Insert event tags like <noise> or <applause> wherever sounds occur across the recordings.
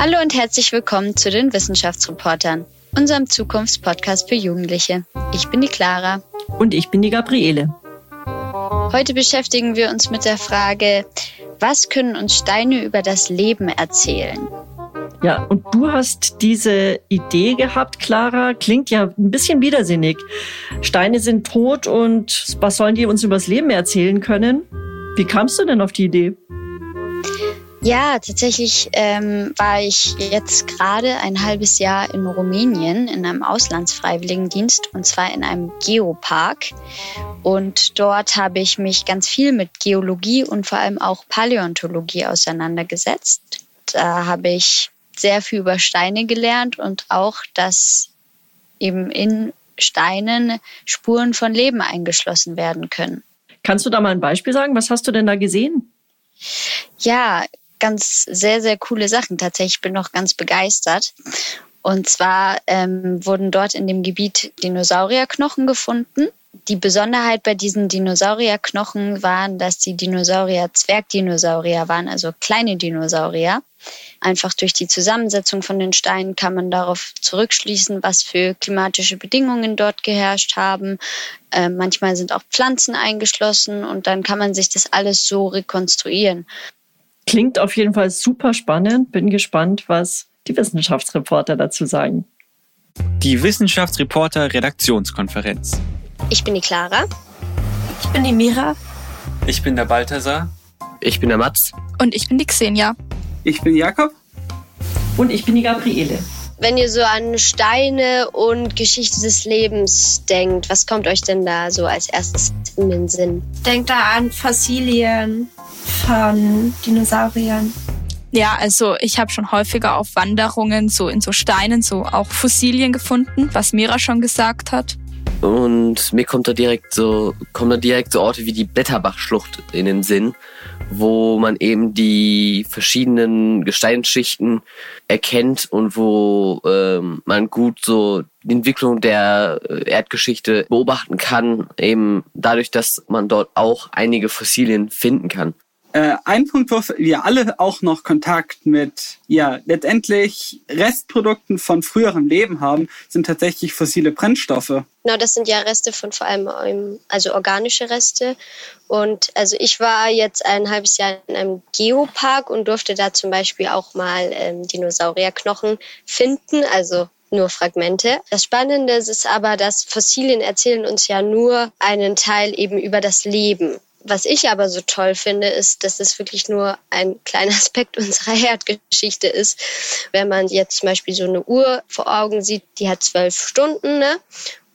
Hallo und herzlich willkommen zu den Wissenschaftsreportern, unserem Zukunftspodcast für Jugendliche. Ich bin die Clara. Und ich bin die Gabriele. Heute beschäftigen wir uns mit der Frage, was können uns Steine über das Leben erzählen? Ja, und du hast diese Idee gehabt, Clara. Klingt ja ein bisschen widersinnig. Steine sind tot und was sollen die uns über das Leben erzählen können? Wie kamst du denn auf die Idee? Ja, tatsächlich ähm, war ich jetzt gerade ein halbes Jahr in Rumänien in einem Auslandsfreiwilligendienst und zwar in einem Geopark. Und dort habe ich mich ganz viel mit Geologie und vor allem auch Paläontologie auseinandergesetzt. Da habe ich sehr viel über Steine gelernt und auch, dass eben in Steinen Spuren von Leben eingeschlossen werden können. Kannst du da mal ein Beispiel sagen? Was hast du denn da gesehen? Ja, ganz sehr, sehr coole Sachen. Tatsächlich ich bin noch ganz begeistert. Und zwar ähm, wurden dort in dem Gebiet Dinosaurierknochen gefunden. Die Besonderheit bei diesen Dinosaurierknochen waren, dass die Dinosaurier Zwergdinosaurier waren, also kleine Dinosaurier. Einfach durch die Zusammensetzung von den Steinen kann man darauf zurückschließen, was für klimatische Bedingungen dort geherrscht haben. Äh, manchmal sind auch Pflanzen eingeschlossen und dann kann man sich das alles so rekonstruieren. Klingt auf jeden Fall super spannend. Bin gespannt, was die Wissenschaftsreporter dazu sagen. Die Wissenschaftsreporter Redaktionskonferenz. Ich bin die Clara. Ich bin die Mira. Ich bin der Balthasar. Ich bin der Mats. Und ich bin die Xenia. Ich bin Jakob. Und ich bin die Gabriele. Wenn ihr so an Steine und Geschichte des Lebens denkt, was kommt euch denn da so als erstes in den Sinn? Denkt da an Fossilien von Dinosauriern. Ja, also ich habe schon häufiger auf Wanderungen so in so Steinen so auch Fossilien gefunden, was Mira schon gesagt hat. Und mir kommt da direkt so, kommen da direkt so Orte wie die Blätterbachschlucht in den Sinn, wo man eben die verschiedenen Gesteinsschichten erkennt und wo ähm, man gut so die Entwicklung der äh, Erdgeschichte beobachten kann, eben dadurch, dass man dort auch einige Fossilien finden kann. Äh, ein Punkt, wo wir alle auch noch Kontakt mit, ja, letztendlich Restprodukten von früherem Leben haben, sind tatsächlich fossile Brennstoffe. Genau, das sind ja Reste von vor allem, also organische Reste. Und also ich war jetzt ein halbes Jahr in einem Geopark und durfte da zum Beispiel auch mal ähm, Dinosaurierknochen finden, also nur Fragmente. Das Spannende ist aber, dass Fossilien erzählen uns ja nur einen Teil eben über das Leben. Was ich aber so toll finde, ist, dass es wirklich nur ein kleiner <laughs> Aspekt unserer Erdgeschichte ist. Wenn man jetzt zum Beispiel so eine Uhr vor Augen sieht, die hat zwölf Stunden, ne?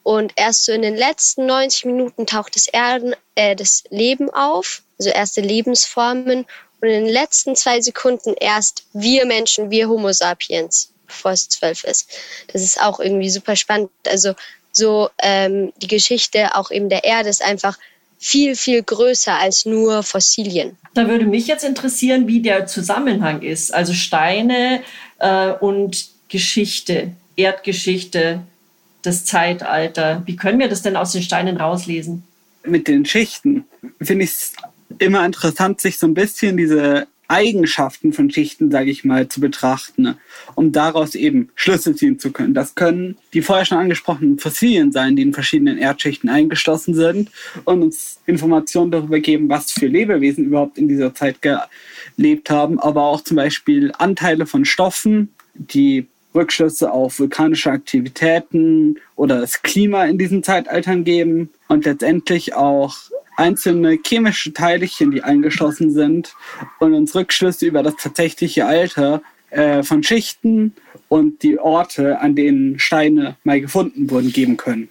Und erst so in den letzten 90 Minuten taucht das, Erden, äh, das Leben auf, also erste Lebensformen. Und in den letzten zwei Sekunden erst wir Menschen, wir Homo sapiens, bevor es zwölf ist. Das ist auch irgendwie super spannend. Also so ähm, die Geschichte auch eben der Erde ist einfach viel, viel größer als nur Fossilien. Da würde mich jetzt interessieren, wie der Zusammenhang ist. Also Steine äh, und Geschichte, Erdgeschichte, das Zeitalter. Wie können wir das denn aus den Steinen rauslesen? Mit den Schichten finde ich es immer interessant, sich so ein bisschen diese Eigenschaften von Schichten, sage ich mal, zu betrachten, um daraus eben Schlüsse ziehen zu können. Das können die vorher schon angesprochenen Fossilien sein, die in verschiedenen Erdschichten eingeschlossen sind und uns Informationen darüber geben, was für Lebewesen überhaupt in dieser Zeit gelebt haben, aber auch zum Beispiel Anteile von Stoffen, die Rückschlüsse auf vulkanische Aktivitäten oder das Klima in diesen Zeitaltern geben und letztendlich auch einzelne chemische Teilchen, die eingeschlossen sind und uns Rückschlüsse über das tatsächliche Alter äh, von Schichten und die Orte, an denen Steine mal gefunden wurden, geben können.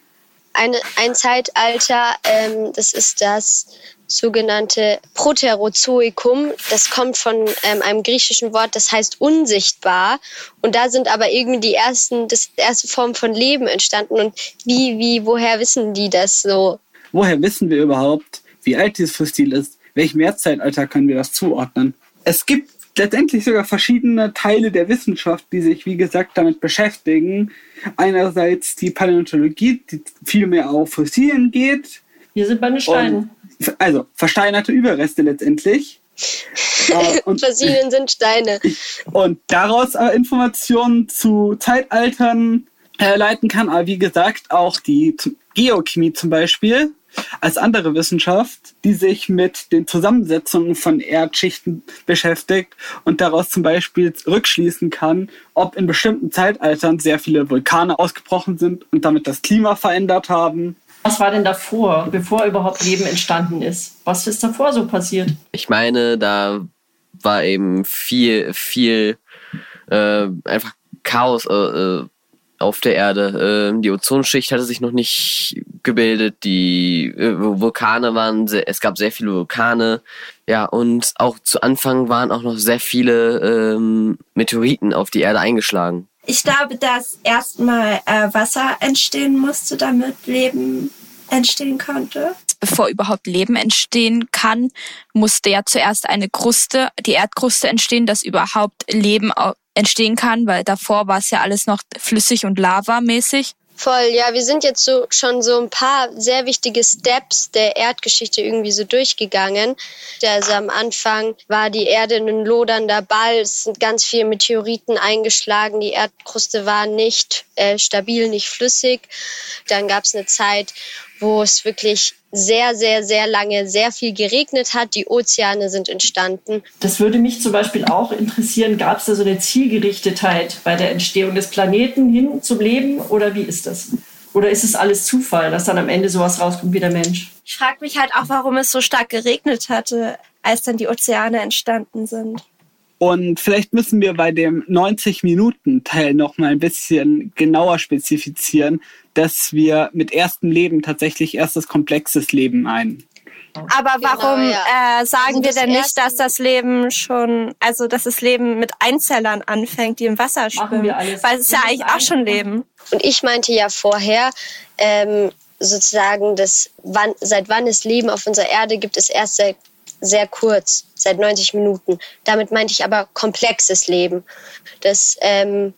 Eine, ein Zeitalter, ähm, das ist das sogenannte Proterozoikum. Das kommt von ähm, einem griechischen Wort, das heißt unsichtbar. Und da sind aber irgendwie die ersten, das erste Form von Leben entstanden. Und wie, wie, woher wissen die das so? Woher wissen wir überhaupt, wie alt dieses Fossil ist? Welchem Erdzeitalter können wir das zuordnen? Es gibt letztendlich sogar verschiedene Teile der Wissenschaft, die sich, wie gesagt, damit beschäftigen. Einerseits die Paläontologie, die viel mehr auf Fossilien geht. Wir sind bei den Steinen. Und, also versteinerte Überreste letztendlich. <laughs> Äh, und, Fossilien sind Steine. und daraus äh, Informationen zu Zeitaltern herleiten kann. Aber wie gesagt, auch die Geochemie zum Beispiel als andere Wissenschaft, die sich mit den Zusammensetzungen von Erdschichten beschäftigt und daraus zum Beispiel rückschließen kann, ob in bestimmten Zeitaltern sehr viele Vulkane ausgebrochen sind und damit das Klima verändert haben. Was war denn davor, bevor überhaupt Leben entstanden ist? Was ist davor so passiert? Ich meine, da war eben viel, viel äh, einfach Chaos äh, äh, auf der Erde. Ähm, die Ozonschicht hatte sich noch nicht gebildet, die äh, Vulkane waren, sehr, es gab sehr viele Vulkane. Ja, und auch zu Anfang waren auch noch sehr viele ähm, Meteoriten auf die Erde eingeschlagen. Ich glaube, dass erstmal äh, Wasser entstehen musste, damit Leben entstehen konnte. Bevor überhaupt Leben entstehen kann, musste ja zuerst eine Kruste, die Erdkruste entstehen, dass überhaupt Leben entstehen kann, weil davor war es ja alles noch flüssig und lavamäßig. Voll, ja, wir sind jetzt so schon so ein paar sehr wichtige Steps der Erdgeschichte irgendwie so durchgegangen. Also am Anfang war die Erde ein lodernder Ball, es sind ganz viele Meteoriten eingeschlagen, die Erdkruste war nicht äh, stabil, nicht flüssig. Dann gab es eine Zeit, wo es wirklich sehr, sehr, sehr lange sehr viel geregnet hat. Die Ozeane sind entstanden. Das würde mich zum Beispiel auch interessieren. Gab es da so eine Zielgerichtetheit bei der Entstehung des Planeten hin zum Leben oder wie ist das? Oder ist es alles Zufall, dass dann am Ende sowas rauskommt wie der Mensch? Ich frage mich halt auch, warum es so stark geregnet hatte, als dann die Ozeane entstanden sind. Und vielleicht müssen wir bei dem 90-Minuten-Teil noch mal ein bisschen genauer spezifizieren, dass wir mit erstem Leben tatsächlich erstes komplexes Leben ein. Aber warum Genau, ja. äh, sagen Also wir denn nicht, dass das Leben schon, also dass das Leben mit Einzellern anfängt, die im Wasser schwimmen? Weil es ist ja eigentlich auch schon Leben. Und ich meinte ja vorher, ähm, sozusagen, dass wann, seit wann es Leben auf unserer Erde gibt, ist erst sehr, sehr kurz, seit 90 Minuten. Damit meinte ich aber komplexes Leben. Das ähm,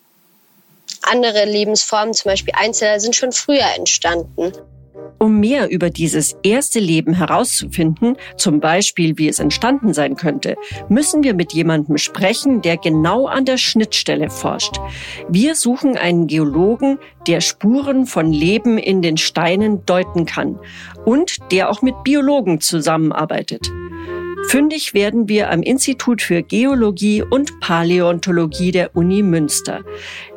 andere Lebensformen, zum Beispiel Einzeller, sind schon früher entstanden. Um mehr über dieses erste Leben herauszufinden, zum Beispiel wie es entstanden sein könnte, müssen wir mit jemandem sprechen, der genau an der Schnittstelle forscht. Wir suchen einen Geologen, der Spuren von Leben in den Steinen deuten kann und der auch mit Biologen zusammenarbeitet. Fündig werden wir am Institut für Geologie und Paläontologie der Uni Münster.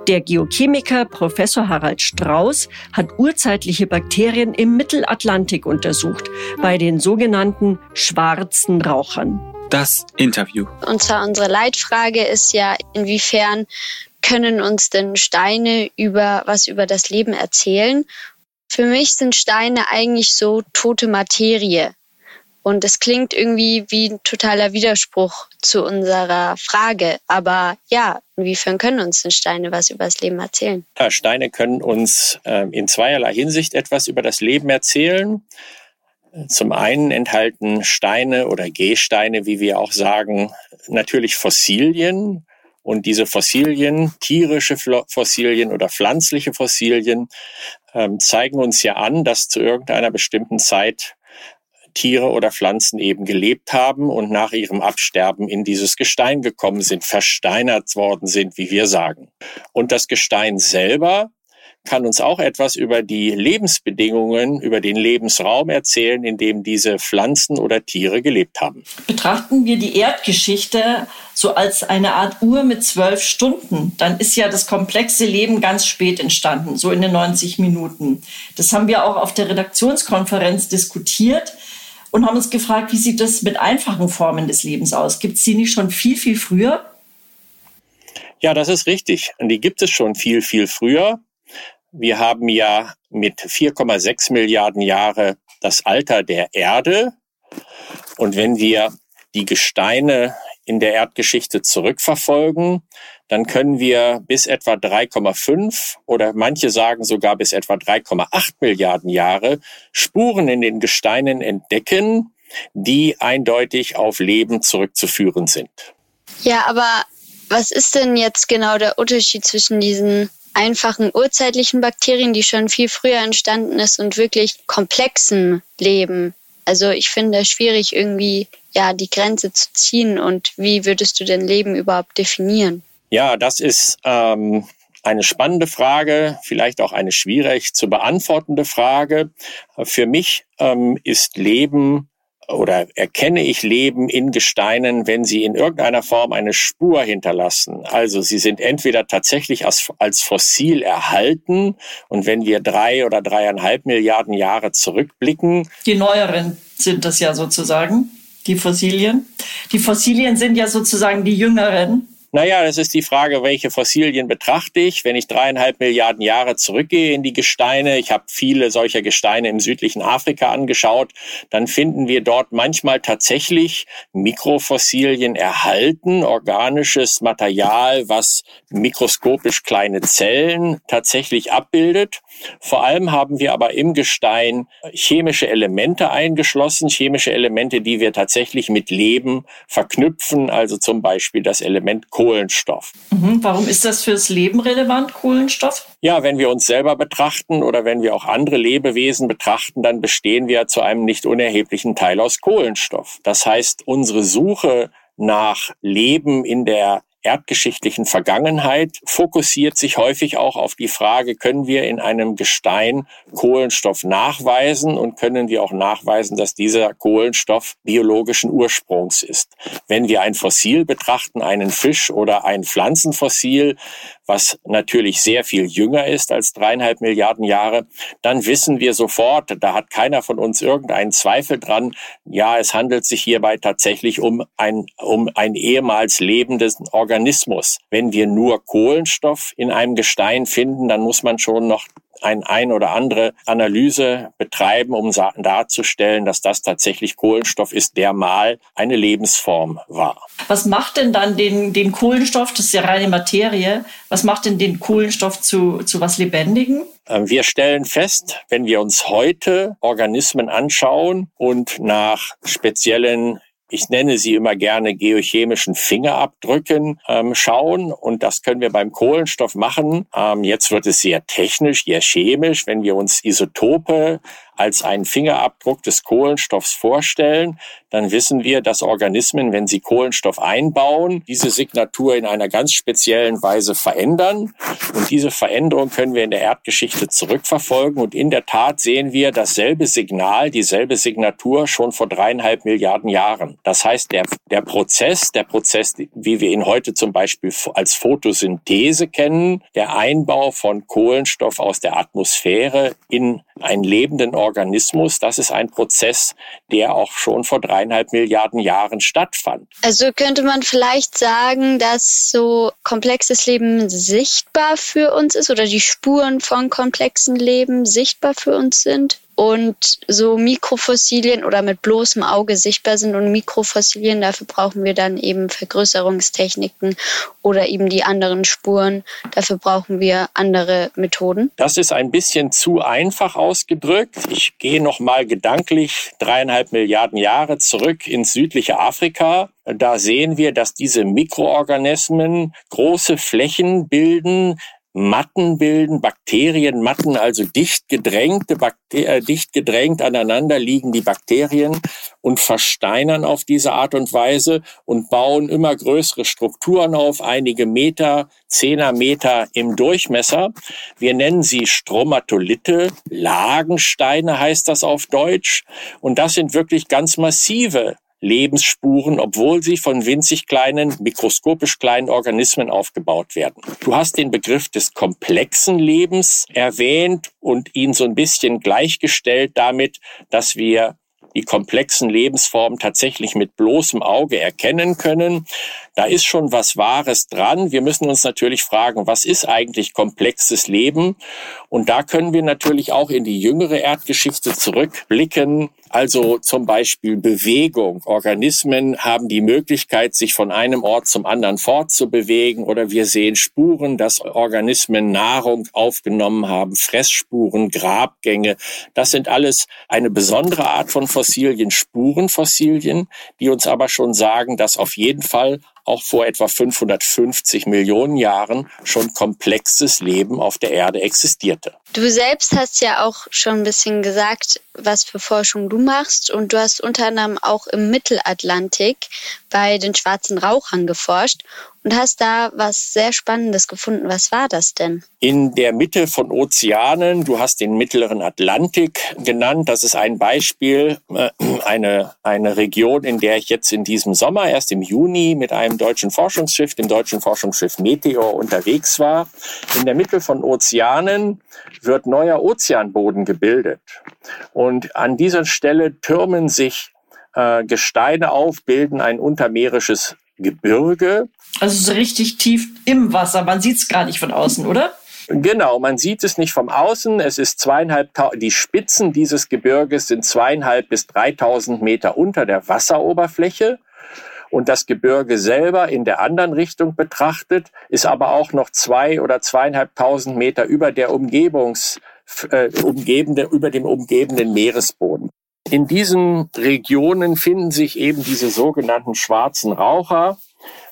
Der Geochemiker Professor Harald Strauß hat urzeitliche Bakterien im Mittelatlantik untersucht, bei den sogenannten schwarzen Rauchern. Das Interview. Und zwar unsere Leitfrage ist ja, inwiefern können uns denn Steine über was über das Leben erzählen? Für mich sind Steine eigentlich so tote Materie. Und es klingt irgendwie wie ein totaler Widerspruch zu unserer Frage. Aber ja, inwiefern können uns denn Steine was über das Leben erzählen? Ja, Steine können uns ähm, in zweierlei Hinsicht etwas über das Leben erzählen. Zum einen enthalten Steine oder Gehsteine, wie wir auch sagen, natürlich Fossilien. Und diese Fossilien, tierische Fossilien oder pflanzliche Fossilien, ähm, zeigen uns ja an, dass zu irgendeiner bestimmten Zeit Tiere oder Pflanzen eben gelebt haben und nach ihrem Absterben in dieses Gestein gekommen sind, versteinert worden sind, wie wir sagen. Und das Gestein selber kann uns auch etwas über die Lebensbedingungen, über den Lebensraum erzählen, in dem diese Pflanzen oder Tiere gelebt haben. Betrachten wir die Erdgeschichte so als eine Art Uhr mit zwölf Stunden, dann ist ja das komplexe Leben ganz spät entstanden, so in den 90 Minuten. Das haben wir auch auf der Redaktionskonferenz diskutiert und haben uns gefragt, wie sieht das mit einfachen Formen des Lebens aus? Gibt es die nicht schon viel, viel früher? Ja, das ist richtig. Die gibt es schon viel, viel früher. Wir haben ja mit 4,6 Milliarden Jahre das Alter der Erde. Und wenn wir die Gesteine in der Erdgeschichte zurückverfolgen, dann können wir bis etwa 3,5 oder manche sagen sogar bis etwa 3,8 Milliarden Jahre Spuren in den Gesteinen entdecken, die eindeutig auf Leben zurückzuführen sind. Ja, aber was ist denn jetzt genau der Unterschied zwischen diesen einfachen urzeitlichen Bakterien, die schon viel früher entstanden ist, und wirklich komplexen Leben? Also ich finde es schwierig irgendwie ja die Grenze zu ziehen und wie würdest du denn Leben überhaupt definieren? Ja, das ist ähm, eine spannende Frage, vielleicht auch eine schwierig zu beantwortende Frage. Für mich ähm, ist Leben oder erkenne ich Leben in Gesteinen, wenn sie in irgendeiner Form eine Spur hinterlassen. Also sie sind entweder tatsächlich als, als Fossil erhalten und wenn wir drei oder dreieinhalb Milliarden Jahre zurückblicken. Die neueren sind das ja sozusagen, die Fossilien. Die Fossilien sind ja sozusagen die jüngeren. Naja, das ist die Frage, welche Fossilien betrachte ich. Wenn ich dreieinhalb Milliarden Jahre zurückgehe in die Gesteine, ich habe viele solcher Gesteine im südlichen Afrika angeschaut, dann finden wir dort manchmal tatsächlich Mikrofossilien erhalten, organisches Material, was mikroskopisch kleine Zellen tatsächlich abbildet. Vor allem haben wir aber im Gestein chemische Elemente eingeschlossen, chemische Elemente, die wir tatsächlich mit Leben verknüpfen, also zum Beispiel das Element Kohlenstoff. Mhm. Warum ist das fürs Leben relevant, Kohlenstoff? Ja, wenn wir uns selber betrachten oder wenn wir auch andere Lebewesen betrachten, dann bestehen wir zu einem nicht unerheblichen Teil aus Kohlenstoff. Das heißt, unsere Suche nach Leben in der erdgeschichtlichen Vergangenheit fokussiert sich häufig auch auf die Frage, können wir in einem Gestein Kohlenstoff nachweisen und können wir auch nachweisen, dass dieser Kohlenstoff biologischen Ursprungs ist. Wenn wir ein Fossil betrachten, einen Fisch oder ein Pflanzenfossil, was natürlich sehr viel jünger ist als dreieinhalb Milliarden Jahre, dann wissen wir sofort, da hat keiner von uns irgendeinen Zweifel dran, ja, es handelt sich hierbei tatsächlich um ein, um ein ehemals lebendes Organismus. Wenn wir nur Kohlenstoff in einem Gestein finden, dann muss man schon noch ein, ein oder andere Analyse betreiben, um darzustellen, dass das tatsächlich Kohlenstoff ist, der mal eine Lebensform war. Was macht denn dann den, den Kohlenstoff, das ist ja reine Materie, was macht denn den Kohlenstoff zu, zu was Lebendigen? Ähm, wir stellen fest, wenn wir uns heute Organismen anschauen und nach speziellen ich nenne sie immer gerne geochemischen Fingerabdrücken ähm, schauen. Und das können wir beim Kohlenstoff machen. Ähm, jetzt wird es sehr technisch, sehr chemisch. Wenn wir uns Isotope als einen Fingerabdruck des Kohlenstoffs vorstellen, dann wissen wir, dass Organismen, wenn sie Kohlenstoff einbauen, diese Signatur in einer ganz speziellen Weise verändern. Und diese Veränderung können wir in der Erdgeschichte zurückverfolgen. Und in der Tat sehen wir dasselbe Signal, dieselbe Signatur schon vor dreieinhalb Milliarden Jahren. Das heißt, der, der Prozess, der Prozess, wie wir ihn heute zum Beispiel als Photosynthese kennen, der Einbau von Kohlenstoff aus der Atmosphäre in einen lebenden Organismus, das ist ein Prozess, der auch schon vor dreieinhalb Milliarden Jahren stattfand. Also könnte man vielleicht sagen, dass so komplexes Leben sichtbar für uns ist oder die Spuren von komplexen Leben sichtbar für uns sind? Und so Mikrofossilien oder mit bloßem Auge sichtbar sind. Und Mikrofossilien, dafür brauchen wir dann eben Vergrößerungstechniken oder eben die anderen Spuren. Dafür brauchen wir andere Methoden. Das ist ein bisschen zu einfach ausgedrückt. Ich gehe noch mal gedanklich dreieinhalb Milliarden Jahre zurück ins südliche Afrika. Da sehen wir, dass diese Mikroorganismen große Flächen bilden, Matten bilden, Bakterienmatten, also dicht gedrängte, Bakter äh, dicht gedrängt aneinander liegen die Bakterien und versteinern auf diese Art und Weise und bauen immer größere Strukturen auf, einige Meter, Zehner Meter im Durchmesser. Wir nennen sie Stromatolite, Lagensteine heißt das auf Deutsch. Und das sind wirklich ganz massive Lebensspuren, obwohl sie von winzig kleinen, mikroskopisch kleinen Organismen aufgebaut werden. Du hast den Begriff des komplexen Lebens erwähnt und ihn so ein bisschen gleichgestellt damit, dass wir die komplexen Lebensformen tatsächlich mit bloßem Auge erkennen können. Da ist schon was Wahres dran. Wir müssen uns natürlich fragen, was ist eigentlich komplexes Leben? Und da können wir natürlich auch in die jüngere Erdgeschichte zurückblicken. Also zum Beispiel Bewegung. Organismen haben die Möglichkeit, sich von einem Ort zum anderen fortzubewegen oder wir sehen Spuren, dass Organismen Nahrung aufgenommen haben, Fressspuren, Grabgänge. Das sind alles eine besondere Art von Fossilien, Spurenfossilien, die uns aber schon sagen, dass auf jeden Fall auch vor etwa 550 Millionen Jahren schon komplexes Leben auf der Erde existierte. Du selbst hast ja auch schon ein bisschen gesagt, was für Forschung du machst. Und du hast unter anderem auch im Mittelatlantik bei den schwarzen Rauchern geforscht und hast da was sehr Spannendes gefunden. Was war das denn? In der Mitte von Ozeanen, du hast den mittleren Atlantik genannt, das ist ein Beispiel, äh, eine, eine Region, in der ich jetzt in diesem Sommer, erst im Juni, mit einem deutschen Forschungsschiff, dem deutschen Forschungsschiff Meteor, unterwegs war. In der Mitte von Ozeanen wird neuer Ozeanboden gebildet. Und an dieser Stelle türmen sich äh, Gesteine auf, bilden ein untermeerisches Gebirge. Also so richtig tief im Wasser. Man sieht es gar nicht von außen, oder? Genau, man sieht es nicht vom Außen. Es ist zweieinhalb, die Spitzen dieses Gebirges sind zweieinhalb bis dreitausend Meter unter der Wasseroberfläche. Und das Gebirge selber in der anderen Richtung betrachtet, ist aber auch noch zwei oder zweieinhalbtausend Meter über der Umgebungs, äh, umgebende, über dem umgebenden Meeresboden. In diesen Regionen finden sich eben diese sogenannten schwarzen Raucher.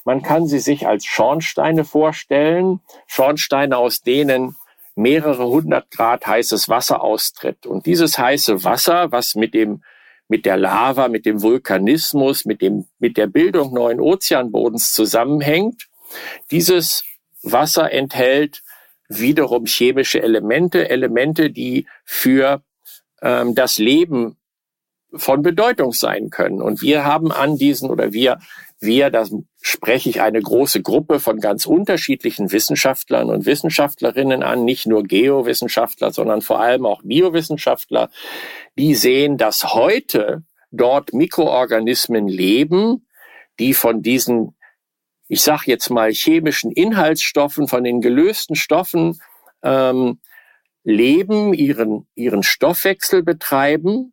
Man kann sie sich als Schornsteine vorstellen, Schornsteine, aus denen mehrere hundert Grad heißes Wasser austritt. Und dieses heiße Wasser, was mit dem mit der Lava, mit dem Vulkanismus, mit dem mit der Bildung neuen Ozeanbodens zusammenhängt, dieses Wasser enthält wiederum chemische Elemente, Elemente, die für ähm, das Leben von Bedeutung sein können. Und wir haben an diesen oder wir, wir, da spreche ich eine große Gruppe von ganz unterschiedlichen Wissenschaftlern und Wissenschaftlerinnen an, nicht nur Geowissenschaftler, sondern vor allem auch Biowissenschaftler, die sehen, dass heute dort Mikroorganismen leben, die von diesen, ich sage jetzt mal, chemischen Inhaltsstoffen, von den gelösten Stoffen ähm, leben, ihren, ihren Stoffwechsel betreiben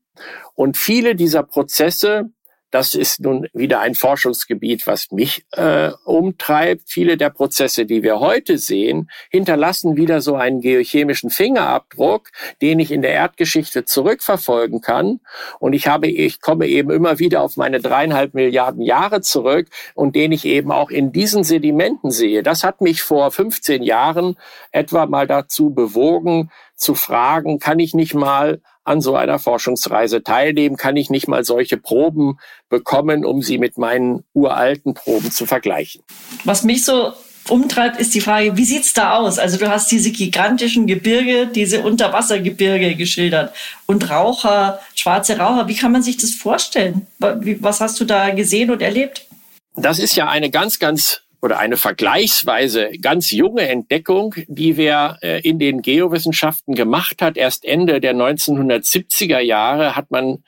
und viele dieser Prozesse, das ist nun wieder ein Forschungsgebiet, was mich äh, umtreibt. Viele der Prozesse, die wir heute sehen, hinterlassen wieder so einen geochemischen Fingerabdruck, den ich in der Erdgeschichte zurückverfolgen kann. Und ich habe, ich komme eben immer wieder auf meine dreieinhalb Milliarden Jahre zurück und den ich eben auch in diesen Sedimenten sehe. Das hat mich vor 15 Jahren etwa mal dazu bewogen, zu fragen, kann ich nicht mal an so einer Forschungsreise teilnehmen? Kann ich nicht mal solche Proben bekommen, um sie mit meinen uralten Proben zu vergleichen? Was mich so umtreibt, ist die Frage, wie sieht's da aus? Also du hast diese gigantischen Gebirge, diese Unterwassergebirge geschildert und Raucher, schwarze Raucher. Wie kann man sich das vorstellen? Was hast du da gesehen und erlebt? Das ist ja eine ganz, ganz oder eine vergleichsweise ganz junge Entdeckung, die wir äh, in den Geowissenschaften gemacht hat. Erst Ende der 1970er Jahre hat man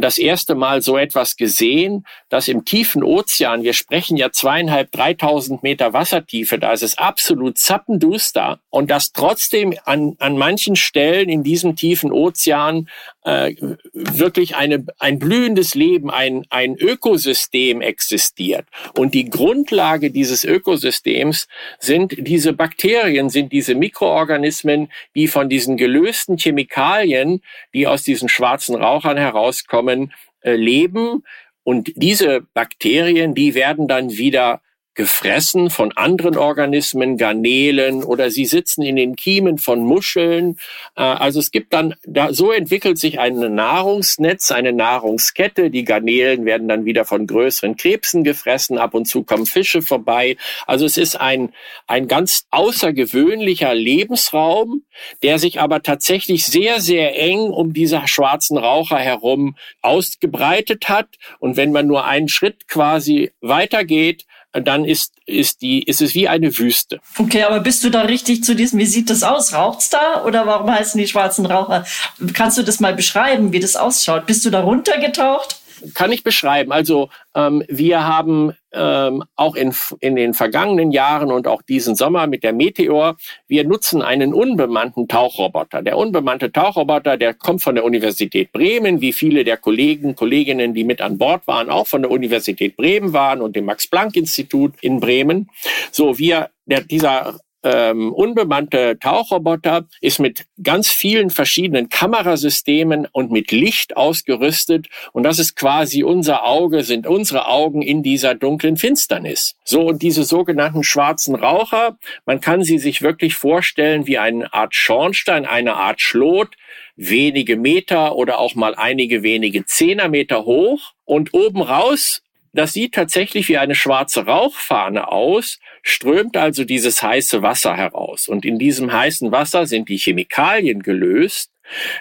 das erste Mal so etwas gesehen, dass im tiefen Ozean, wir sprechen ja zweieinhalb, dreitausend Meter Wassertiefe, da ist es absolut zappenduster und dass trotzdem an, an manchen Stellen in diesem tiefen Ozean äh, wirklich eine, ein blühendes Leben, ein, ein Ökosystem existiert. Und die Grundlage dieses Ökosystems sind diese Bakterien, sind diese Mikroorganismen, die von diesen gelösten Chemikalien, die aus diesen schwarzen Rauchern herauskommen, äh, leben. Und diese Bakterien, die werden dann wieder gefressen von anderen Organismen, Garnelen oder sie sitzen in den Kiemen von Muscheln. Äh, also es gibt dann, da, so entwickelt sich ein Nahrungsnetz, eine Nahrungskette. Die Garnelen werden dann wieder von größeren Krebsen gefressen. Ab und zu kommen Fische vorbei. Also es ist ein, ein ganz außergewöhnlicher Lebensraum, der sich aber tatsächlich sehr, sehr eng um diese schwarzen Raucher herum ausgebreitet hat. Und wenn man nur einen Schritt quasi weitergeht, dann ist, ist, die, ist es wie eine Wüste. Okay, aber bist du da richtig zu diesem, wie sieht das aus? Raucht's da oder warum heißen die schwarzen Raucher? Kannst du das mal beschreiben, wie das ausschaut? Bist du da runtergetaucht? Kann ich beschreiben. Also ähm, wir haben ähm, auch in, in den vergangenen Jahren und auch diesen Sommer mit der Meteor, wir nutzen einen unbemannten Tauchroboter. Der unbemannte Tauchroboter, der kommt von der Universität Bremen, wie viele der Kollegen, Kolleginnen, die mit an Bord waren, auch von der Universität Bremen waren und dem Max-Planck-Institut in Bremen. So, wir, der, dieser ähm, unbemannte Tauchroboter ist mit ganz vielen verschiedenen Kamerasystemen und mit Licht ausgerüstet. Und das ist quasi unser Auge, sind unsere Augen in dieser dunklen Finsternis. So, und diese sogenannten schwarzen Raucher, man kann sie sich wirklich vorstellen wie eine Art Schornstein, eine Art Schlot, wenige Meter oder auch mal einige wenige Zehnermeter hoch. Und oben raus das sieht tatsächlich wie eine schwarze Rauchfahne aus, strömt also dieses heiße Wasser heraus. Und in diesem heißen Wasser sind die Chemikalien gelöst.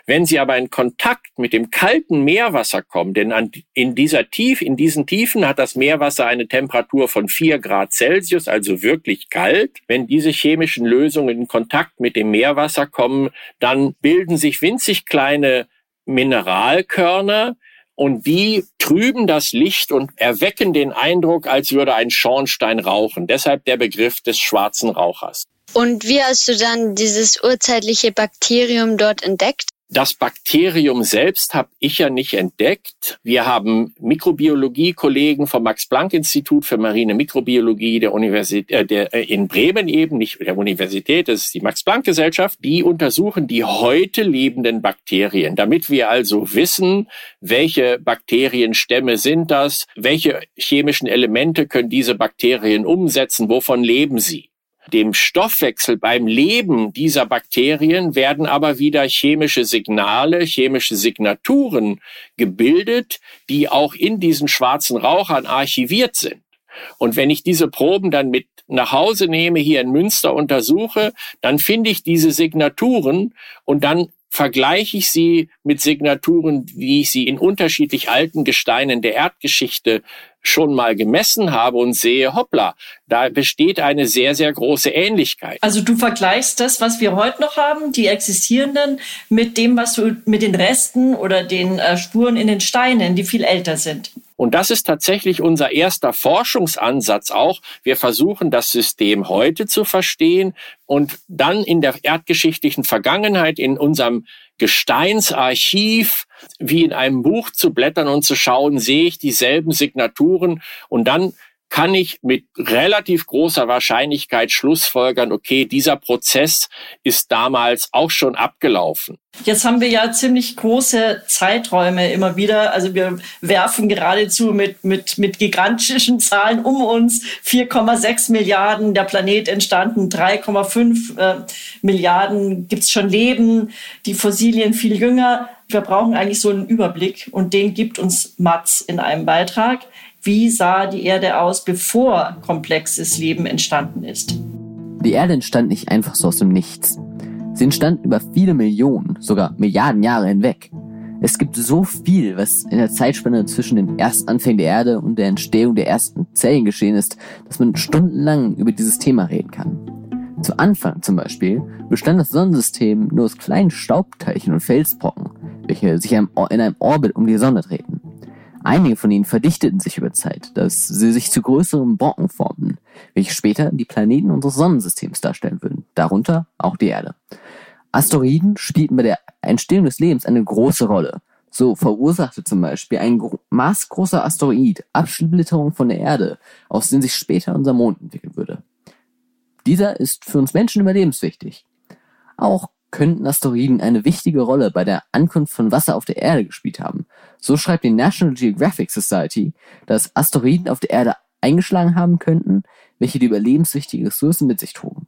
Wenn sie aber in Kontakt mit dem kalten Meerwasser kommen, denn an, in dieser Tief, in diesen Tiefen hat das Meerwasser eine Temperatur von vier Grad Celsius, also wirklich kalt. Wenn diese chemischen Lösungen in Kontakt mit dem Meerwasser kommen, dann bilden sich winzig kleine Mineralkörner, und die trüben das Licht und erwecken den Eindruck, als würde ein Schornstein rauchen. Deshalb der Begriff des schwarzen Rauchers. Und wie hast du dann dieses urzeitliche Bakterium dort entdeckt? Das Bakterium selbst habe ich ja nicht entdeckt. Wir haben Mikrobiologie-Kollegen vom Max-Planck-Institut für marine Mikrobiologie der Universität äh, der, äh, in Bremen eben, nicht der Universität, das ist die Max-Planck-Gesellschaft, die untersuchen die heute lebenden Bakterien, damit wir also wissen, welche Bakterienstämme sind das, welche chemischen Elemente können diese Bakterien umsetzen, wovon leben sie. Dem Stoffwechsel beim Leben dieser Bakterien werden aber wieder chemische Signale, chemische Signaturen gebildet, die auch in diesen schwarzen Rauchern archiviert sind. Und wenn ich diese Proben dann mit nach Hause nehme, hier in Münster untersuche, dann finde ich diese Signaturen und dann vergleiche ich sie mit Signaturen, wie ich sie in unterschiedlich alten Gesteinen der Erdgeschichte schon mal gemessen habe und sehe, hoppla, da besteht eine sehr, sehr große Ähnlichkeit. Also du vergleichst das, was wir heute noch haben, die existierenden, mit dem, was du mit den Resten oder den äh, Spuren in den Steinen, die viel älter sind. Und das ist tatsächlich unser erster Forschungsansatz auch. Wir versuchen das System heute zu verstehen und dann in der erdgeschichtlichen Vergangenheit in unserem Gesteinsarchiv wie in einem Buch zu blättern und zu schauen, sehe ich dieselben Signaturen und dann kann ich mit relativ großer Wahrscheinlichkeit schlussfolgern, okay, dieser Prozess ist damals auch schon abgelaufen. Jetzt haben wir ja ziemlich große Zeiträume immer wieder. Also wir werfen geradezu mit, mit, mit gigantischen Zahlen um uns. 4,6 Milliarden, der Planet entstanden, 3,5 äh, Milliarden gibt's schon Leben, die Fossilien viel jünger. Wir brauchen eigentlich so einen Überblick und den gibt uns Mats in einem Beitrag wie sah die Erde aus, bevor komplexes Leben entstanden ist. Die Erde entstand nicht einfach so aus dem Nichts. Sie entstand über viele Millionen, sogar Milliarden Jahre hinweg. Es gibt so viel, was in der Zeitspanne zwischen den ersten Anfängen der Erde und der Entstehung der ersten Zellen geschehen ist, dass man stundenlang über dieses Thema reden kann. Zu Anfang zum Beispiel bestand das Sonnensystem nur aus kleinen Staubteilchen und Felsbrocken, welche sich in einem Orbit um die Sonne drehten. Einige von ihnen verdichteten sich über Zeit, dass sie sich zu größeren Brocken formten, welche später die Planeten unseres Sonnensystems darstellen würden, darunter auch die Erde. Asteroiden spielten bei der Entstehung des Lebens eine große Rolle. So verursachte zum Beispiel ein maßgroßer Asteroid Absplitterung von der Erde, aus denen sich später unser Mond entwickeln würde. Dieser ist für uns Menschen überlebenswichtig. Auch könnten Asteroiden eine wichtige Rolle bei der Ankunft von Wasser auf der Erde gespielt haben. So schreibt die National Geographic Society, dass Asteroiden auf der Erde eingeschlagen haben könnten, welche die überlebenswichtigen Ressourcen mit sich trugen.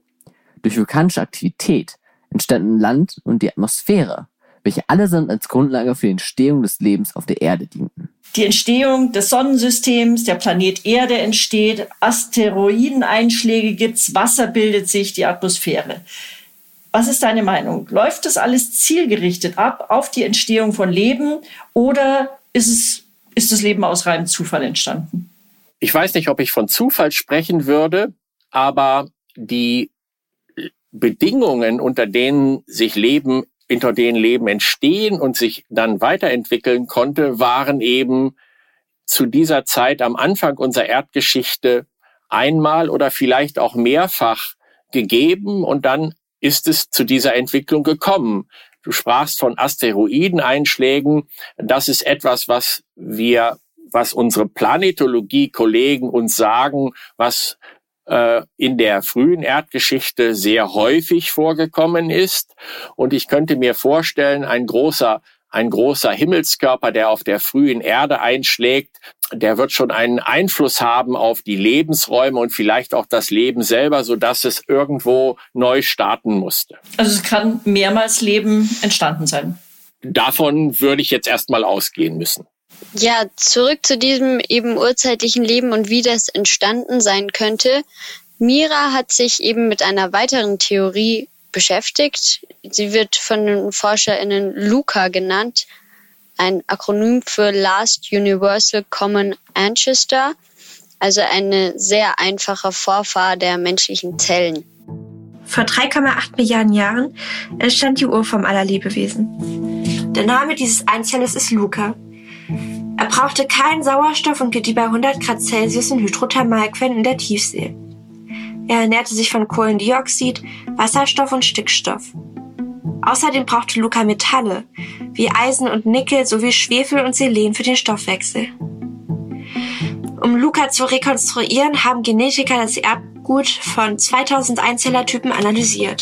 Durch vulkanische Aktivität entstanden Land und die Atmosphäre, welche allesamt als Grundlage für die Entstehung des Lebens auf der Erde dienten. Die Entstehung des Sonnensystems, der Planet Erde entsteht, Asteroideneinschläge gibt's, Wasser bildet sich, die Atmosphäre. Was ist deine Meinung? Läuft das alles zielgerichtet ab auf die Entstehung von Leben oder ist es, ist das Leben aus reinem Zufall entstanden? Ich weiß nicht, ob ich von Zufall sprechen würde, aber die Bedingungen, unter denen sich Leben, unter denen Leben entstehen und sich dann weiterentwickeln konnte, waren eben zu dieser Zeit am Anfang unserer Erdgeschichte einmal oder vielleicht auch mehrfach gegeben und dann ist es zu dieser Entwicklung gekommen. Du sprachst von Asteroideneinschlägen. Das ist etwas, was wir, was unsere Planetologie-Kollegen uns sagen, was äh, in der frühen Erdgeschichte sehr häufig vorgekommen ist. Und ich könnte mir vorstellen, ein großer ein großer Himmelskörper, der auf der frühen Erde einschlägt, der wird schon einen Einfluss haben auf die Lebensräume und vielleicht auch das Leben selber, so dass es irgendwo neu starten musste. Also es kann mehrmals Leben entstanden sein. Davon würde ich jetzt erstmal ausgehen müssen. Ja, zurück zu diesem eben urzeitlichen Leben und wie das entstanden sein könnte. Mira hat sich eben mit einer weiteren Theorie beschäftigt. Sie wird von den ForscherInnen LUCA genannt, ein Akronym für Last Universal Common Ancestor, also eine sehr einfache Vorfahr der menschlichen Zellen. Vor 3,8 Milliarden Jahren entstand die Urform aller Lebewesen. Der Name dieses Einzellers ist Luca. Er brauchte keinen Sauerstoff und gedieh bei 100 Grad Celsius in Hydrothermalquellen in der Tiefsee. Er ernährte sich von Kohlendioxid, Wasserstoff und Stickstoff. Außerdem brauchte Luca Metalle wie Eisen und Nickel sowie Schwefel und Selen für den Stoffwechsel. Um Luca zu rekonstruieren, haben Genetiker das Erbgut von 2000 Einzellertypen analysiert.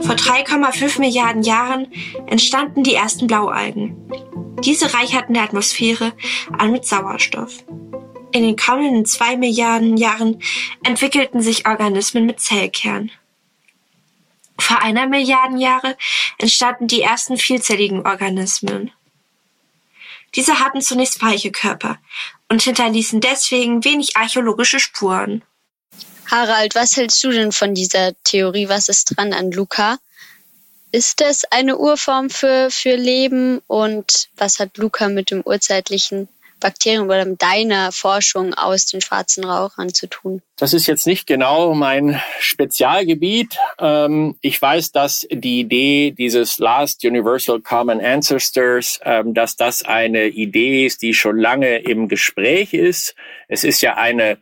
Vor 3,5 Milliarden Jahren entstanden die ersten Blaualgen. Diese reicherten der Atmosphäre an mit Sauerstoff. In den kommenden zwei Milliarden Jahren entwickelten sich Organismen mit Zellkern. Vor einer Milliarden Jahre entstanden die ersten vielzelligen Organismen. Diese hatten zunächst weiche Körper und hinterließen deswegen wenig archäologische Spuren. Harald, was hältst du denn von dieser Theorie? Was ist dran an Luca? Ist das eine Urform für, für Leben und was hat Luca mit dem urzeitlichen Bakterien oder mit deiner Forschung aus den schwarzen Rauchern zu tun? Das ist jetzt nicht genau mein Spezialgebiet. Ähm, ich weiß, dass die Idee dieses Last Universal Common Ancestors, ähm, dass das eine Idee ist, die schon lange im Gespräch ist. Es ist ja eine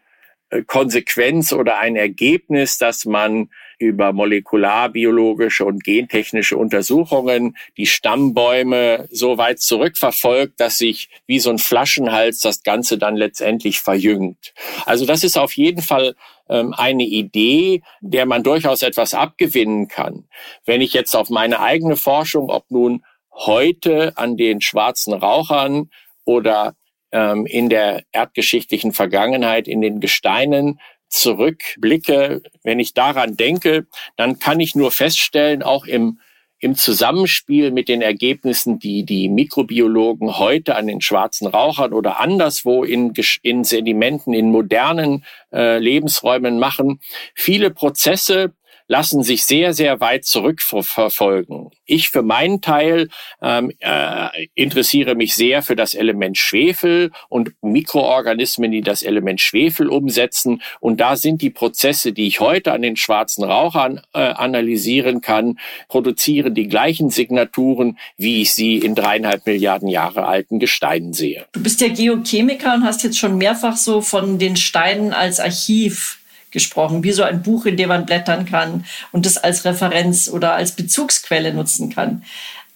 äh, Konsequenz oder ein Ergebnis, dass man über molekularbiologische und gentechnische Untersuchungen die Stammbäume so weit zurückverfolgt, dass sich wie so ein Flaschenhals das Ganze dann letztendlich verjüngt. Also das ist auf jeden Fall ähm, eine Idee, der man durchaus etwas abgewinnen kann. Wenn ich jetzt auf meine eigene Forschung, ob nun heute an den schwarzen Rauchern oder ähm, in der erdgeschichtlichen Vergangenheit in den Gesteinen zurückblicke, wenn ich daran denke, dann kann ich nur feststellen, auch im, im Zusammenspiel mit den Ergebnissen, die die Mikrobiologen heute an den schwarzen Rauchern oder anderswo in, in Sedimenten, in modernen äh, Lebensräumen machen, viele Prozesse, lassen sich sehr, sehr weit zurückverfolgen. Ich für meinen Teil ähm, äh, interessiere mich sehr für das Element Schwefel und Mikroorganismen, die das Element Schwefel umsetzen. Und da sind die Prozesse, die ich heute an den schwarzen Rauchern äh, analysieren kann, produzieren die gleichen Signaturen, wie ich sie in dreieinhalb Milliarden Jahre alten Gesteinen sehe. Du bist ja Geochemiker und hast jetzt schon mehrfach so von den Steinen als Archiv gesprochen, wie so ein Buch, in dem man blättern kann und das als Referenz oder als Bezugsquelle nutzen kann.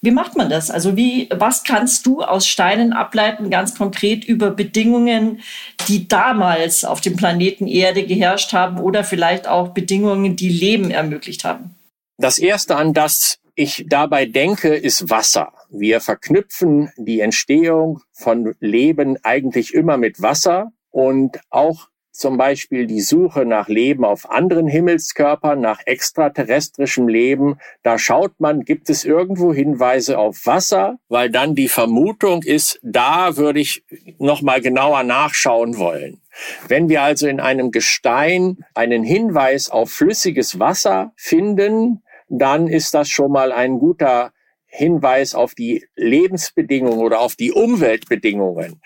Wie macht man das? Also wie, was kannst du aus Steinen ableiten, ganz konkret über Bedingungen, die damals auf dem Planeten Erde geherrscht haben oder vielleicht auch Bedingungen, die Leben ermöglicht haben? Das erste, an das ich dabei denke, ist Wasser. Wir verknüpfen die Entstehung von Leben eigentlich immer mit Wasser und auch zum Beispiel die Suche nach Leben auf anderen Himmelskörpern, nach extraterrestrischem Leben. Da schaut man, gibt es irgendwo Hinweise auf Wasser, weil dann die Vermutung ist, da würde ich noch mal genauer nachschauen wollen. Wenn wir also in einem Gestein einen Hinweis auf flüssiges Wasser finden, dann ist das schon mal ein guter Hinweis auf die Lebensbedingungen oder auf die Umweltbedingungen.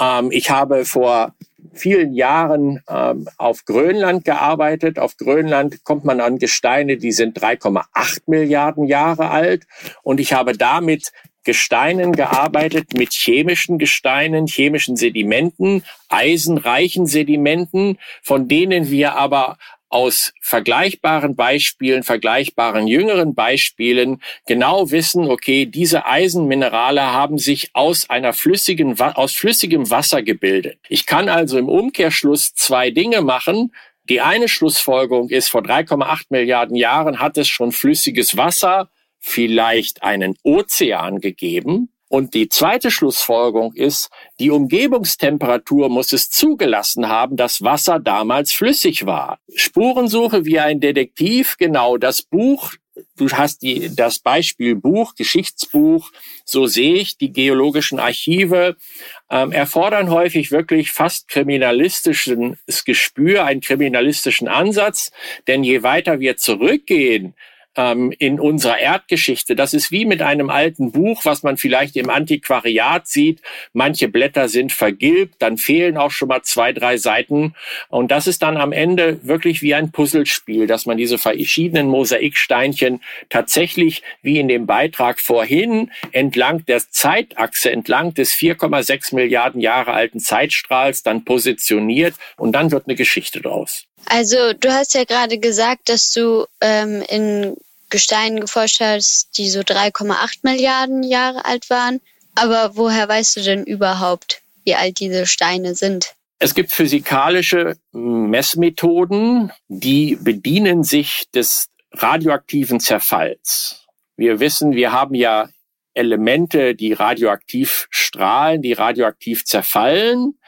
Ähm, ich habe vor vielen Jahren ähm, auf Grönland gearbeitet. Auf Grönland kommt man an Gesteine, die sind 3,8 Milliarden Jahre alt. Und ich habe damit Gesteinen gearbeitet, mit chemischen Gesteinen, chemischen Sedimenten, eisenreichen Sedimenten, von denen wir aber aus vergleichbaren Beispielen, vergleichbaren jüngeren Beispielen genau wissen, okay, diese Eisenminerale haben sich aus einer flüssigen, aus flüssigem Wasser gebildet. Ich kann also im Umkehrschluss zwei Dinge machen. Die eine Schlussfolgerung ist, vor 3,8 Milliarden Jahren hat es schon flüssiges Wasser, vielleicht einen Ozean gegeben. Und die zweite Schlussfolgerung ist, die Umgebungstemperatur muss es zugelassen haben, dass Wasser damals flüssig war. Spurensuche wie ein Detektiv, genau das Buch du hast die, das Beispiel Buch, Geschichtsbuch, so sehe ich, die geologischen Archive ähm, erfordern häufig wirklich fast kriminalistisches Gespür, einen kriminalistischen Ansatz, denn je weiter wir zurückgehen, ähm, in unserer Erdgeschichte. Das ist wie mit einem alten Buch, was man vielleicht im Antiquariat sieht. Manche Blätter sind vergilbt, dann fehlen auch schon mal zwei, drei Seiten. Und das ist dann am Ende wirklich wie ein Puzzlespiel, dass man diese verschiedenen Mosaiksteinchen tatsächlich wie in dem Beitrag vorhin entlang der Zeitachse, entlang des 4,6 Milliarden Jahre alten Zeitstrahls dann positioniert und dann wird eine Geschichte draus. Also du hast ja gerade gesagt, dass du ähm, in Gesteinen geforscht hast, die so 3,8 Milliarden Jahre alt waren. Aber woher weißt du denn überhaupt, wie alt diese Steine sind? Es gibt physikalische Messmethoden, die bedienen sich des radioaktiven Zerfalls. Wir wissen, wir haben ja Elemente, die radioaktiv strahlen, die radioaktiv zerfallen.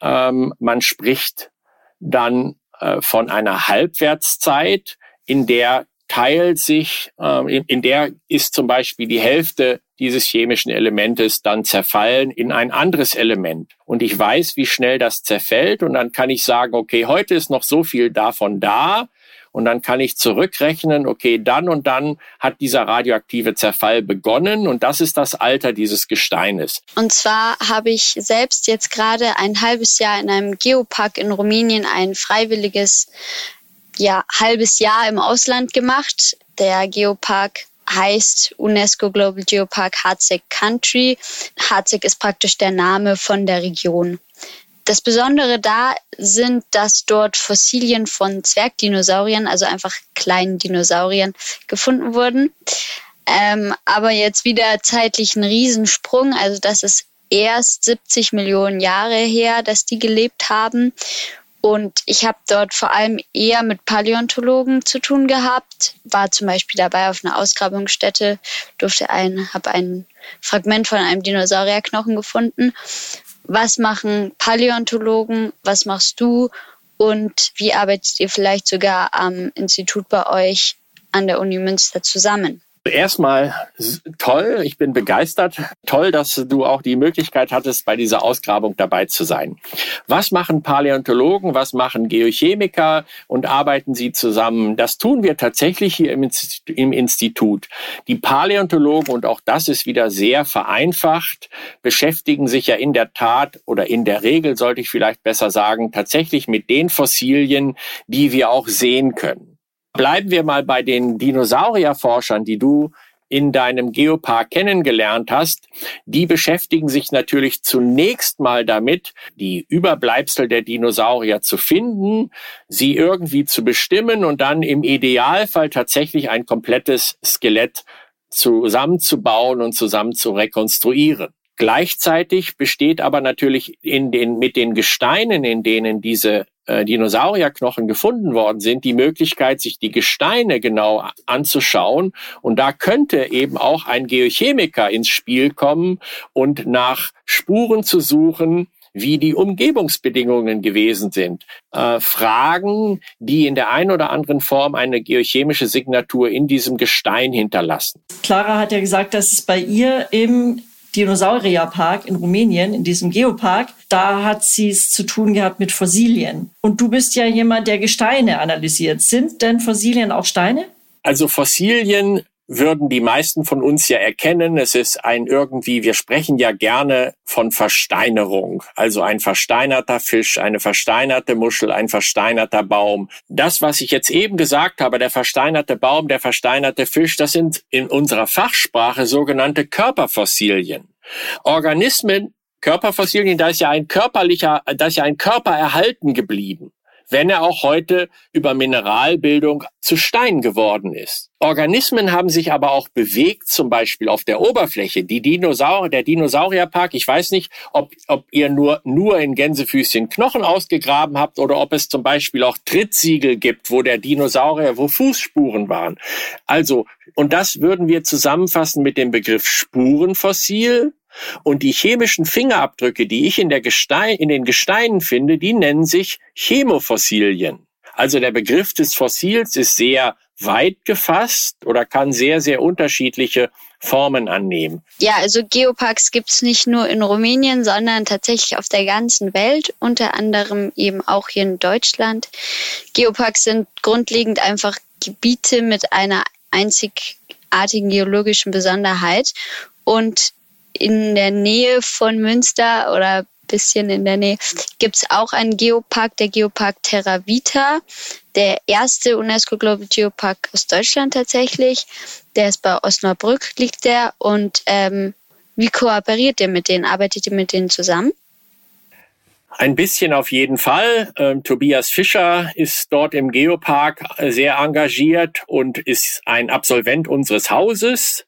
Ähm, man spricht dann äh, von einer Halbwertszeit, in der teilt sich, äh, in, in der ist zum Beispiel die Hälfte dieses chemischen Elementes dann zerfallen in ein anderes Element. Und ich weiß, wie schnell das zerfällt. Und dann kann ich sagen, okay, heute ist noch so viel davon da. Und dann kann ich zurückrechnen, okay, dann und dann hat dieser radioaktive Zerfall begonnen und das ist das Alter dieses Gesteines. Und zwar habe ich selbst jetzt gerade ein halbes Jahr in einem Geopark in Rumänien ein freiwilliges ja, halbes Jahr im Ausland gemacht. Der Geopark heißt UNESCO Global Geopark Hartsec Country. Hartsec ist praktisch der Name von der Region. Das Besondere da sind, dass dort Fossilien von Zwergdinosauriern, also einfach kleinen Dinosauriern, gefunden wurden. Ähm, aber jetzt wieder zeitlich ein Riesensprung. Also das ist erst 70 Millionen Jahre her, dass die gelebt haben. Und ich habe dort vor allem eher mit Paläontologen zu tun gehabt, war zum Beispiel dabei auf einer Ausgrabungsstätte, durfte ein, habe ein Fragment von einem Dinosaurierknochen gefunden. Was machen Paläontologen? Was machst du? Und wie arbeitet ihr vielleicht sogar am Institut bei euch an der Uni Münster zusammen? Erstmal toll, ich bin begeistert. Toll, dass du auch die Möglichkeit hattest, bei dieser Ausgrabung dabei zu sein. Was machen Paläontologen, was machen Geochemiker und arbeiten sie zusammen? Das tun wir tatsächlich hier im Institut. Die Paläontologen, und auch das ist wieder sehr vereinfacht, beschäftigen sich ja in der Tat oder in der Regel, sollte ich vielleicht besser sagen, tatsächlich mit den Fossilien, die wir auch sehen können. Bleiben wir mal bei den Dinosaurierforschern, die du in deinem Geopark kennengelernt hast, die beschäftigen sich natürlich zunächst mal damit, die Überbleibsel der Dinosaurier zu finden, sie irgendwie zu bestimmen und dann im Idealfall tatsächlich ein komplettes Skelett zusammenzubauen und zusammen zu rekonstruieren. Gleichzeitig besteht aber natürlich in den, mit den Gesteinen, in denen diese äh, Dinosaurierknochen gefunden worden sind, die Möglichkeit, sich die Gesteine genau anzuschauen. Und da könnte eben auch ein Geochemiker ins Spiel kommen und nach Spuren zu suchen, wie die Umgebungsbedingungen gewesen sind. Äh, Fragen, die in der einen oder anderen Form eine geochemische Signatur in diesem Gestein hinterlassen. Clara hat ja gesagt, dass es bei ihr im Dinosaurierpark in Rumänien, in diesem Geopark, da hat sie es zu tun gehabt mit Fossilien. Und du bist ja jemand, der Gesteine analysiert. Sind denn Fossilien auch Steine? Also Fossilien würden die meisten von uns ja erkennen. Es ist ein irgendwie, wir sprechen ja gerne von Versteinerung. Also ein versteinerter Fisch, eine versteinerte Muschel, ein versteinerter Baum. Das, was ich jetzt eben gesagt habe, der versteinerte Baum, der versteinerte Fisch, das sind in unserer Fachsprache sogenannte Körperfossilien. Organismen, Körperfossilien, da ist ja ein körperlicher, da ist ja ein Körper erhalten geblieben. Wenn er auch heute über Mineralbildung zu Stein geworden ist. Organismen haben sich aber auch bewegt, zum Beispiel auf der Oberfläche. Die Dinosaurier, der Dinosaurierpark, ich weiß nicht, ob, ob ihr nur, nur in Gänsefüßchen Knochen ausgegraben habt oder ob es zum Beispiel auch Trittsiegel gibt, wo der Dinosaurier, wo Fußspuren waren. Also, und das würden wir zusammenfassen mit dem Begriff Spurenfossil. Und die chemischen Fingerabdrücke, die ich in, der Gestein, in den Gesteinen finde, die nennen sich Chemofossilien. Also der Begriff des Fossils ist sehr weit gefasst oder kann sehr, sehr unterschiedliche Formen annehmen. Ja, also Geoparks gibt's nicht nur in Rumänien, sondern tatsächlich auf der ganzen Welt, unter anderem eben auch hier in Deutschland. Geoparks sind grundlegend einfach Gebiete mit einer einzigartigen geologischen Besonderheit. Und in der Nähe von Münster oder bisschen in der Nähe, gibt es auch einen Geopark, der Geopark Terra Vita, der erste UNESCO Global Geopark aus Deutschland tatsächlich. Der ist bei Osnabrück, liegt der. Und ähm, wie kooperiert ihr mit denen? Arbeitet ihr mit denen zusammen? Ein bisschen auf jeden Fall. Ähm, Tobias Fischer ist dort im Geopark sehr engagiert und ist ein Absolvent unseres Hauses.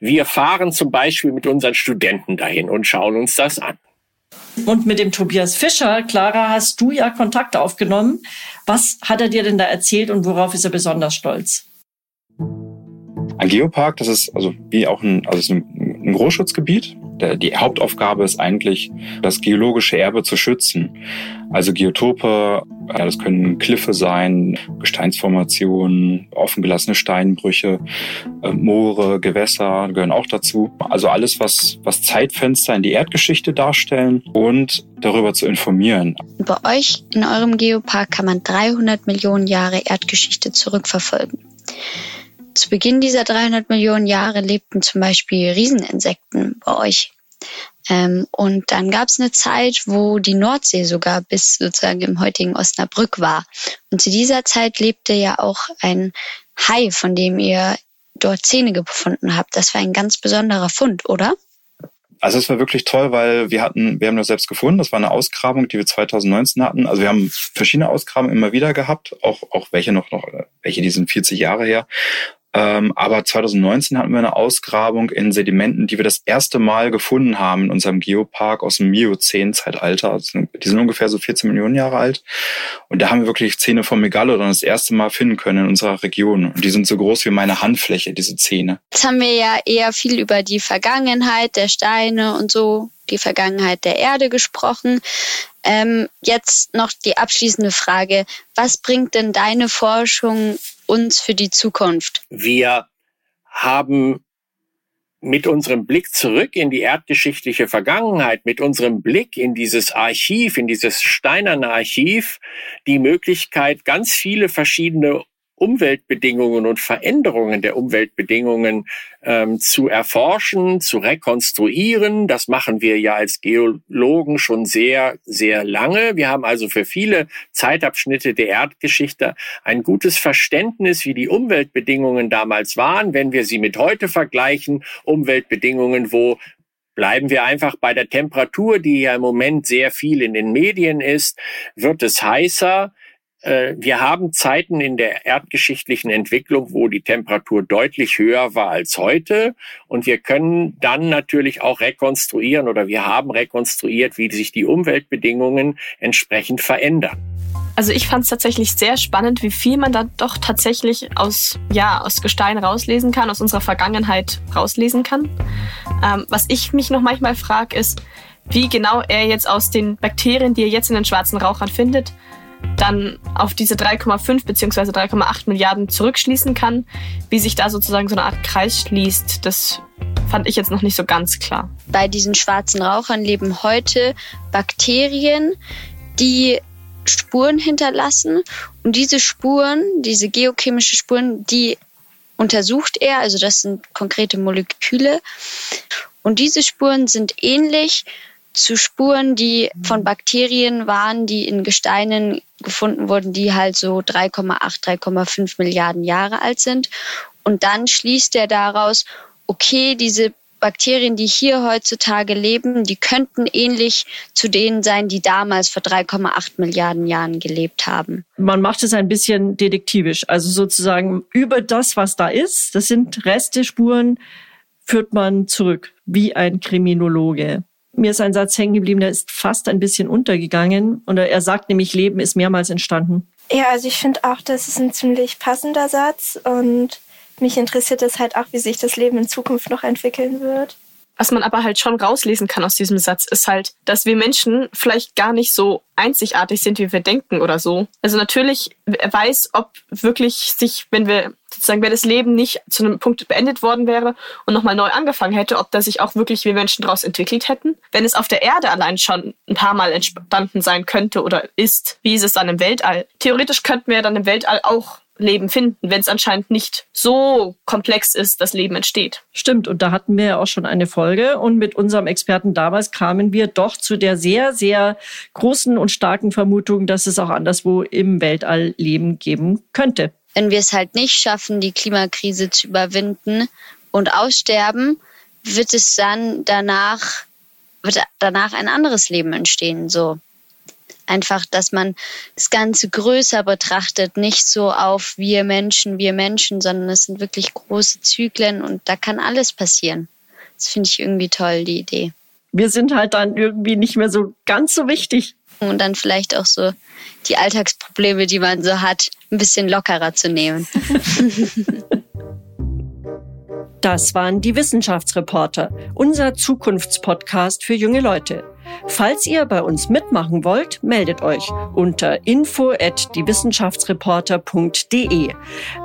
Wir fahren zum Beispiel mit unseren Studenten dahin und schauen uns das an. Und mit dem Tobias Fischer, Clara, hast du ja Kontakt aufgenommen. Was hat er dir denn da erzählt und worauf ist er besonders stolz? Ein Geopark, das ist also wie auch ein, also ein, ein Großschutzgebiet. Die Hauptaufgabe ist eigentlich, das geologische Erbe zu schützen. Also Geotope, das können Kliffe sein, Gesteinsformationen, offengelassene Steinbrüche, äh, Moore, Gewässer gehören auch dazu. Also alles, was, was Zeitfenster in die Erdgeschichte darstellen und darüber zu informieren. Bei euch in eurem Geopark kann man 300 Millionen Jahre Erdgeschichte zurückverfolgen. Zu Beginn dieser 300 Millionen Jahre lebten zum Beispiel Rieseninsekten bei euch. Ähm, und dann gab es eine Zeit, wo die Nordsee sogar bis sozusagen im heutigen Osnabrück war. Und zu dieser Zeit lebte ja auch ein Hai, von dem ihr dort Zähne gefunden habt. Das war ein ganz besonderer Fund, oder? Also es war wirklich toll, weil wir hatten, wir haben das selbst gefunden. Das war eine Ausgrabung, die wir 2019 hatten. Also wir haben verschiedene Ausgrabungen immer wieder gehabt, auch auch welche noch noch welche, die sind 40 Jahre her. Ähm, aber 2019 hatten wir eine Ausgrabung in Sedimenten, die wir das erste Mal gefunden haben in unserem Geopark aus dem Miozän-Zeitalter. Also die sind ungefähr so 14 Millionen Jahre alt. Und da haben wir wirklich Zähne von Megalodon das erste Mal finden können in unserer Region. Und die sind so groß wie meine Handfläche, diese Zähne. Jetzt haben wir ja eher viel über die Vergangenheit der Steine und so, die Vergangenheit der Erde gesprochen. Ähm, jetzt noch die abschließende Frage. Was bringt denn deine Forschung uns für die Zukunft? Wir haben mit unserem Blick zurück in die erdgeschichtliche Vergangenheit, mit unserem Blick in dieses Archiv, in dieses steinerne Archiv, die Möglichkeit, ganz viele verschiedene Umweltbedingungen und Veränderungen der Umweltbedingungen ähm, zu erforschen, zu rekonstruieren. Das machen wir ja als Geologen schon sehr, sehr lange. Wir haben also für viele Zeitabschnitte der Erdgeschichte ein gutes Verständnis, wie die Umweltbedingungen damals waren, wenn wir sie mit heute vergleichen. Umweltbedingungen, wo Bleiben wir einfach bei der Temperatur, die ja im Moment sehr viel in den Medien ist. Wird es heißer? Äh, wir haben Zeiten in der erdgeschichtlichen Entwicklung, wo die Temperatur deutlich höher war als heute. Und wir können dann natürlich auch rekonstruieren oder wir haben rekonstruiert, wie sich die Umweltbedingungen entsprechend verändern. Also ich fand es tatsächlich sehr spannend, wie viel man da doch tatsächlich aus, ja, aus Gestein rauslesen kann, aus unserer Vergangenheit rauslesen kann. Ähm, was ich mich noch manchmal frage, ist, wie genau er jetzt aus den Bakterien, die er jetzt in den schwarzen Rauchern findet, dann auf diese 3,5 bzw. 3,8 Milliarden zurückschließen kann, wie sich da sozusagen so eine Art Kreis schließt, das fand ich jetzt noch nicht so ganz klar. Bei diesen schwarzen Rauchern leben heute Bakterien, die Spuren hinterlassen und diese Spuren, diese geochemische Spuren, die untersucht er, also das sind konkrete Moleküle und diese Spuren sind ähnlich zu Spuren, die von Bakterien waren, die in Gesteinen gefunden wurden, die halt so 3,8, 3,5 Milliarden Jahre alt sind. Und dann schließt er daraus, okay, diese Bakterien, die hier heutzutage leben, die könnten ähnlich zu denen sein, die damals vor 3,8 Milliarden Jahren gelebt haben. Man macht es ein bisschen detektivisch, also sozusagen über das, was da ist, das sind Reste, Spuren, führt man zurück, wie ein Kriminologe. Mir ist ein Satz hängen geblieben, der ist fast ein bisschen untergegangen. Und er sagt nämlich, Leben ist mehrmals entstanden. Ja, also ich finde auch, das ist ein ziemlich passender Satz und mich interessiert es halt auch, wie sich das Leben in Zukunft noch entwickeln wird. Was man aber halt schon rauslesen kann aus diesem Satz, ist halt, dass wir Menschen vielleicht gar nicht so einzigartig sind, wie wir denken oder so. Also natürlich, weiß, ob wirklich sich, wenn wir sozusagen, wenn das Leben nicht zu einem Punkt beendet worden wäre und nochmal neu angefangen hätte, ob da sich auch wirklich wir Menschen daraus entwickelt hätten. Wenn es auf der Erde allein schon ein paar Mal entstanden sein könnte oder ist, wie ist es dann im Weltall? Theoretisch könnten wir dann im Weltall auch Leben finden, wenn es anscheinend nicht so komplex ist, dass Leben entsteht. Stimmt, und da hatten wir ja auch schon eine Folge und mit unserem Experten damals kamen wir doch zu der sehr, sehr großen und starken Vermutung, dass es auch anderswo im Weltall Leben geben könnte. Wenn wir es halt nicht schaffen, die Klimakrise zu überwinden und aussterben, wird es dann danach, wird danach ein anderes Leben entstehen, so einfach, dass man das Ganze größer betrachtet, nicht so auf wir Menschen, wir Menschen, sondern es sind wirklich große Zyklen und da kann alles passieren. Das finde ich irgendwie toll, die Idee. Wir sind halt dann irgendwie nicht mehr so ganz so wichtig. Und dann vielleicht auch so die Alltagsprobleme, die man so hat, ein bisschen lockerer zu nehmen. <laughs> Das waren die Wissenschaftsreporter, unser Zukunftspodcast für junge Leute. Falls ihr bei uns mitmachen wollt, meldet euch unter info at diewissenschaftsreporter.de.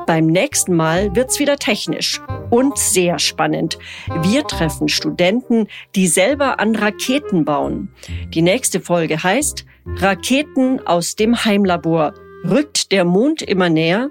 Beim nächsten Mal wird's wieder technisch und sehr spannend. Wir treffen Studenten, die selber an Raketen bauen. Die nächste Folge heißt Raketen aus dem Heimlabor. Rückt der Mond immer näher?